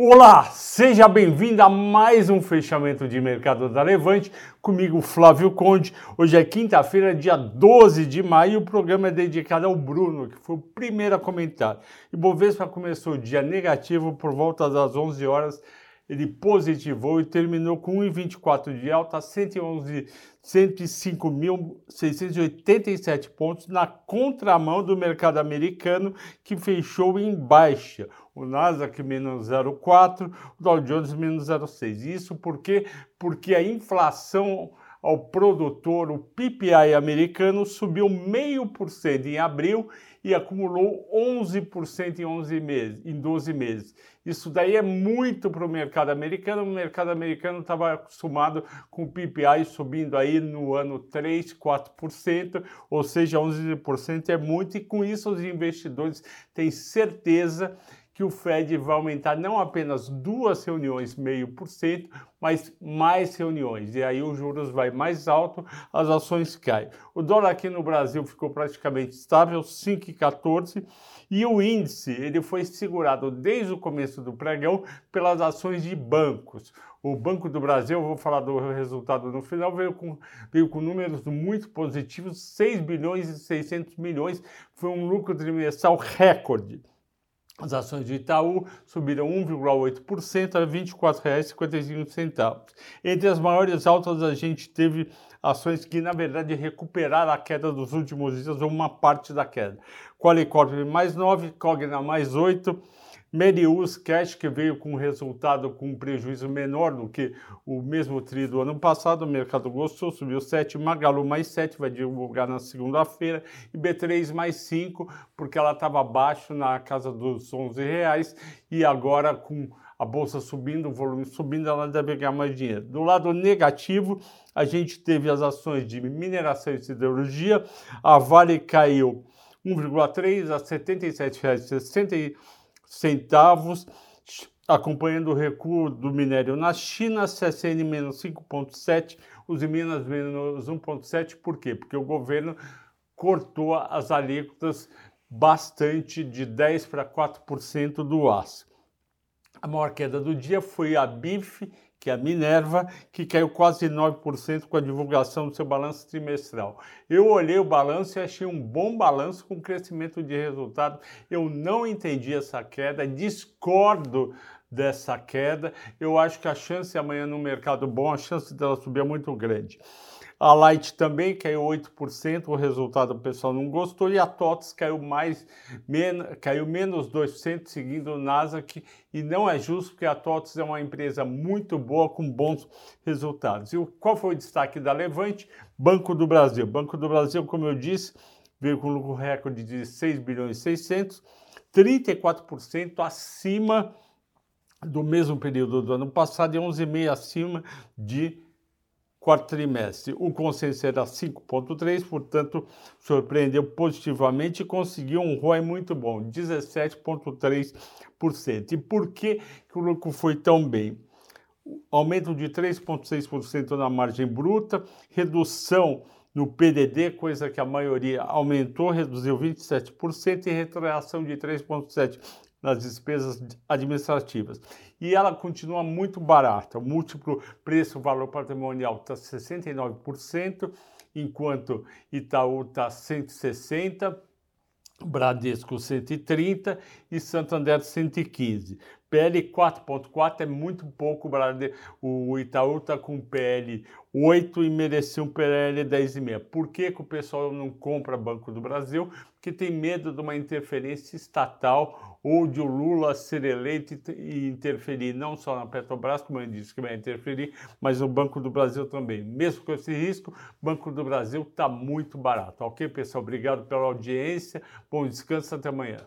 Olá, seja bem-vindo a mais um fechamento de mercado da Levante, comigo Flávio Conde. Hoje é quinta-feira, dia 12 de maio, e o programa é dedicado ao Bruno, que foi o primeiro a comentar. E Bovespa começou o dia negativo por volta das 11 horas ele positivou e terminou com 1,24 de alta, 111, 105.687 pontos na contramão do mercado americano que fechou em baixa. O Nasdaq menos 0,4, o Dow Jones menos 0,6. Isso porque porque a inflação ao produtor, o PPI americano subiu meio por cento em abril e acumulou 11% em 11 meses, em 12 meses. Isso daí é muito para o mercado americano. O mercado americano estava acostumado com o PPI subindo aí no ano 3, 4%, ou seja, 11% é muito e com isso os investidores têm certeza que o Fed vai aumentar não apenas duas reuniões, meio por cento, mas mais reuniões. E aí os juros vai mais alto, as ações caem. O dólar aqui no Brasil ficou praticamente estável, 5,14, e o índice ele foi segurado desde o começo do pregão pelas ações de bancos. O Banco do Brasil, eu vou falar do resultado no final, veio com, veio com números muito positivos, 6 bilhões e 600 milhões, foi um lucro trimestral recorde. As ações de Itaú subiram 1,8% a R$ 24,55. Entre as maiores altas, a gente teve ações que, na verdade, recuperaram a queda dos últimos dias, ou uma parte da queda. Qualicorp mais 9, Cogna mais 8, Merius Cash, que veio com resultado com um prejuízo menor do que o mesmo tri do ano passado, o mercado gostou, subiu 7, Magalu mais 7, vai divulgar na segunda-feira, e B3 mais 5, porque ela estava abaixo na casa dos 11 reais, e agora com a bolsa subindo, o volume subindo, ela deve ganhar mais dinheiro. Do lado negativo, a gente teve as ações de mineração e siderurgia, a Vale caiu 1,3 a R$ 77,60 centavos, acompanhando o recuo do minério na China, CSN menos 5,7, os Minas menos 1,7, por quê? Porque o governo cortou as alíquotas bastante de 10 para 4% do aço. A maior queda do dia foi a BIF que é a Minerva, que caiu quase 9% com a divulgação do seu balanço trimestral. Eu olhei o balanço e achei um bom balanço com crescimento de resultado. Eu não entendi essa queda, discordo dessa queda. Eu acho que a chance amanhã no mercado bom, a chance dela subir é muito grande. A Light também caiu 8%, o resultado o pessoal não gostou, e a TOTS caiu mais, men caiu menos 2%, seguindo o Nasdaq, e não é justo, porque a TOTS é uma empresa muito boa, com bons resultados. E qual foi o destaque da Levante? Banco do Brasil. Banco do Brasil, como eu disse, veio com lucro recorde de 6 bilhões e 600, 34% acima do mesmo período do ano passado e 11,5% acima de quarto trimestre. O consenso era 5,3%, portanto, surpreendeu positivamente e conseguiu um ROI muito bom, 17,3%. E por que, que o lucro foi tão bem? Aumento de 3,6% na margem bruta, redução no PDD, coisa que a maioria aumentou, reduziu 27%, e retração de 3,7% nas despesas administrativas. E ela continua muito barata. O múltiplo preço-valor patrimonial está 69%, enquanto Itaú está 160%, Bradesco 130 e Santander 115. PL 4.4 é muito pouco, o Itaú está com PL 8 e merecia um PL 10,5. Por que, que o pessoal não compra Banco do Brasil? Porque tem medo de uma interferência estatal ou de o Lula ser eleito e interferir não só na Petrobras, como ele disse que vai interferir, mas no Banco do Brasil também. Mesmo com esse risco, Banco do Brasil está muito barato. Ok, pessoal? Obrigado pela audiência. Bom descanso, até amanhã.